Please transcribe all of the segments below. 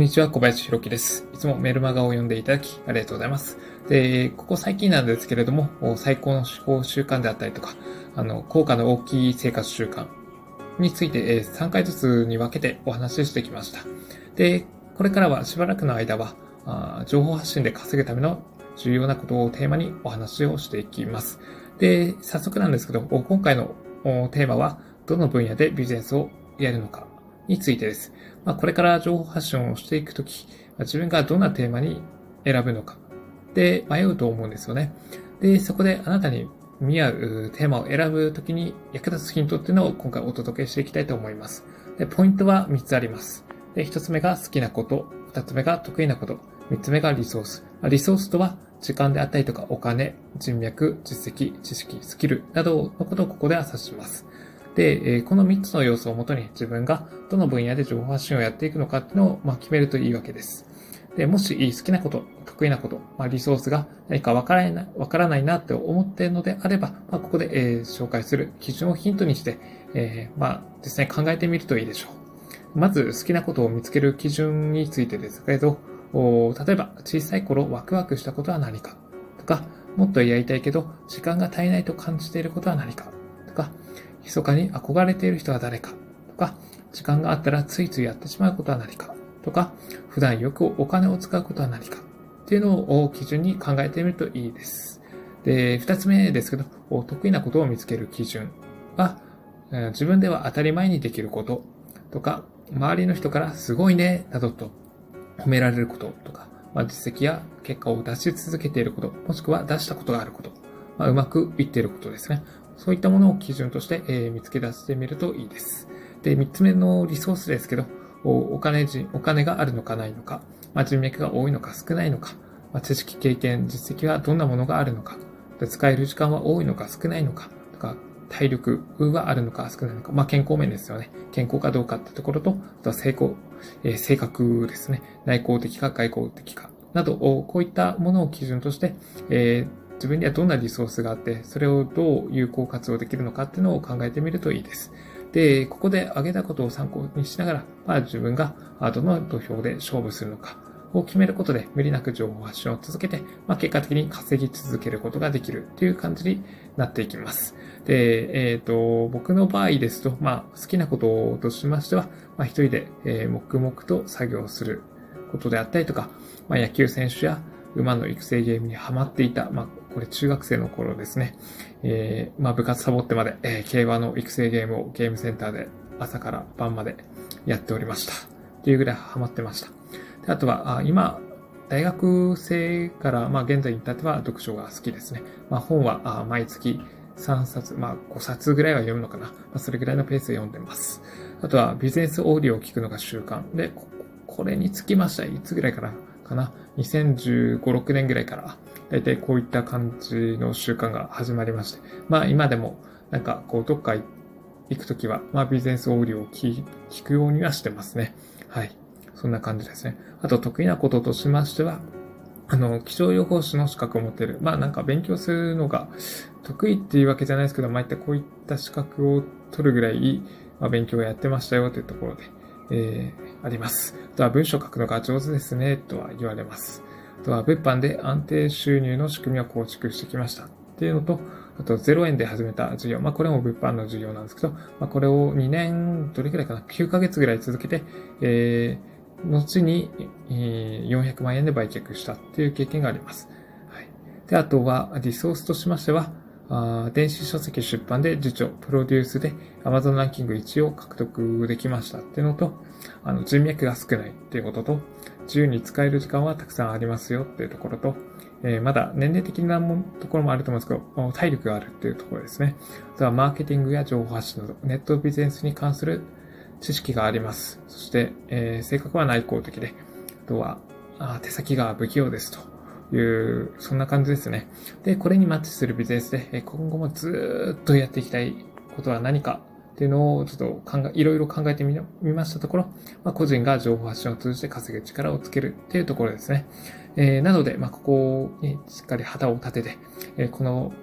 んにちは、小林弘樹です。いつもメルマガを読んでいただき、ありがとうございます。で、ここ最近なんですけれども、最高の思考習慣であったりとか、あの、効果の大きい生活習慣について3回ずつに分けてお話ししてきました。で、これからはしばらくの間は、あ情報発信で稼ぐための重要なことをテーマにお話をしていきます。で、早速なんですけど、今回のテーマは、どの分野でビジネスをやるのかについてです。まあ、これから情報発信をしていくときま、自分がどんなテーマに選ぶのかで迷うと思うんですよね。で、そこであなたに見合うテーマを選ぶときに役立つヒントっていうのを今回お届けしていきたいと思います。で、ポイントは3つあります。で、1つ目が好きなこと、2つ目が得意なこと、3つ目がリソース。リソースとは時間であったりとかお金、人脈、実績、知識、スキルなどのことをここでは指します。で、この3つの要素をもとに自分がどの分野で情報発信をやっていくのかっていうのをま決めるといいわけです。で、もし好きなこと、得意なこと、まあ、リソースが何かわからない、わからないなって思っているのであれば、まあ、ここで、えー、紹介する基準をヒントにして、えー、まあですね、考えてみるといいでしょう。まず好きなことを見つける基準についてですけど、例えば小さい頃ワクワクしたことは何かとか、もっとやりたいけど時間が足りないと感じていることは何か、密かに憧れている人は誰か？とか、時間があったらついついやってしまうことは何か？とか、普段よくお金を使うことは何か？っていうのを基準に考えてみるといいです。で、二つ目ですけど、得意なことを見つける基準。は、自分では当たり前にできること。とか、周りの人からすごいね、などと褒められること。とか、まあ、実績や結果を出し続けていること、もしくは出したことがあること、まあ、うまくいっていることですね。そういったものを基準として、え見つけ出してみるといいです。で、三つ目のリソースですけど、お金人、お金があるのかないのか、まあ、人脈が多いのか少ないのか、まあ、知識、経験、実績はどんなものがあるのか、で使える時間は多いのか少ないのか、とか、体力はあるのか少ないのか、まあ、健康面ですよね。健康かどうかってところと、あとは成功、えー、性格ですね。内向的か外向的か、など、こういったものを基準として、えー自分にはどんなリソースがあって、それをどう有効活用できるのかっていうのを考えてみるといいです。で、ここで挙げたことを参考にしながら、まあ自分がどの土俵で勝負するのかを決めることで、無理なく情報発信を続けて、まあ結果的に稼ぎ続けることができるっていう感じになっていきます。で、えっ、ー、と、僕の場合ですと、まあ好きなこととしましては、まあ一人で、え、黙々と作業することであったりとか、まあ野球選手や馬の育成ゲームにハマっていた、まあこれ中学生の頃ですね。えー、まあ部活サボってまで、えー、競馬の育成ゲームをゲームセンターで朝から晩までやっておりました。っていうぐらいハマってました。であとは、あ今、大学生から、まあ現在に至っては読書が好きですね。まあ本はあ毎月3冊、まあ5冊ぐらいは読むのかな。まあそれぐらいのペースで読んでます。あとはビジネスオーディオを聞くのが習慣で、これにつきました。いつぐらいからかな？2015、6年ぐらいから、だいたいこういった感じの習慣が始まりまして、まあ今でも、なんかこう、どっか行くときは、まあビジネスオーディオを聞くようにはしてますね。はい。そんな感じですね。あと得意なこととしましては、あの、気象予報士の資格を持っている。まあなんか勉強するのが得意っていうわけじゃないですけど、まあ、ってこういった資格を取るぐらい、まあ、勉強をやってましたよというところで、えー、あります。あとは文章書くのが上手ですね、とは言われます。あとは物販で安定収入の仕組みを構築してきました。っていうのと、あと0円で始めた授業。まあこれも物販の授業なんですけど、まあこれを2年、どれくらいかな ?9 ヶ月ぐらい続けて、えー、後に、え、400万円で売却したっていう経験があります。はい。で、あとはリソースとしましては、あ電子書籍出版で受長、プロデュースで Amazon ランキング1を獲得できましたっていうのと、あの人脈が少ないっていうことと、自由に使える時間はたくさんありますよっていうところと、えー、まだ年齢的なところもあると思うんですけど、体力があるっていうところですね。あとはマーケティングや情報発信など、ネットビジネスに関する知識があります。そして、えー、性格は内向的で、あとはあ手先が不器用ですと。いう、そんな感じですね。で、これにマッチするビジネスで、今後もずっとやっていきたいことは何かっていうのをちょっと考え、いろいろ考えてみましたところ、まあ、個人が情報発信を通じて稼ぐ力をつけるっていうところですね。えー、なので、まあ、ここにしっかり旗を立てて、えー、この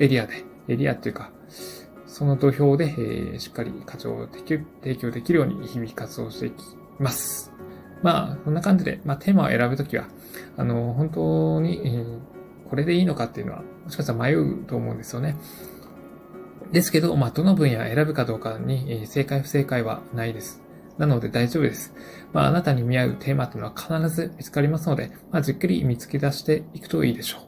エリアで、エリアっていうか、その土俵で、えー、しっかり課長を提供できるように日々活動していきます。まあ、そんな感じで、まあ、テーマを選ぶときは、あの、本当に、えー、これでいいのかっていうのは、もしかしたら迷うと思うんですよね。ですけど、まあ、どの分野を選ぶかどうかに、え、正解不正解はないです。なので大丈夫です。まあ、あなたに見合うテーマというのは必ず見つかりますので、まあ、じっくり見つけ出していくといいでしょう。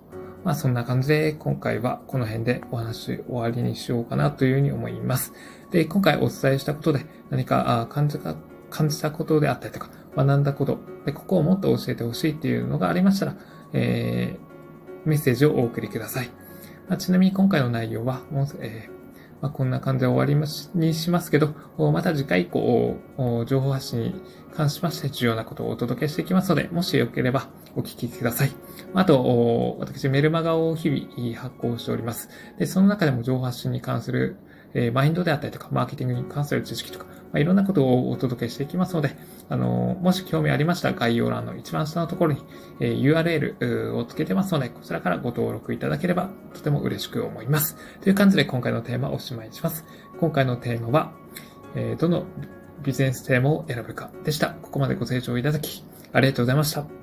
まあ、そんな感じで、今回はこの辺でお話終わりにしようかなというふうに思います。で、今回お伝えしたことで何か感じた、感じたことであったりとか、学んだこと、で、ここをもっと教えてほしいっていうのがありましたら、えー、メッセージをお送りください。まあ、ちなみに今回の内容は、もうえーまあ、こんな感じで終わりにしますけど、また次回以降、情報発信に関しまして重要なことをお届けしていきますので、もしよければお聞きください。あと、私メルマガを日々発行しております。で、その中でも情報発信に関するえマインドであったりとか、マーケティングに関する知識とか、まあ、いろんなことをお届けしていきますので、あの、もし興味ありましたら概要欄の一番下のところに、え URL をつけてますので、こちらからご登録いただければとても嬉しく思います。という感じで今回のテーマをおしまいにします。今回のテーマは、えどのビジネステーマを選ぶかでした。ここまでご清聴いただき、ありがとうございました。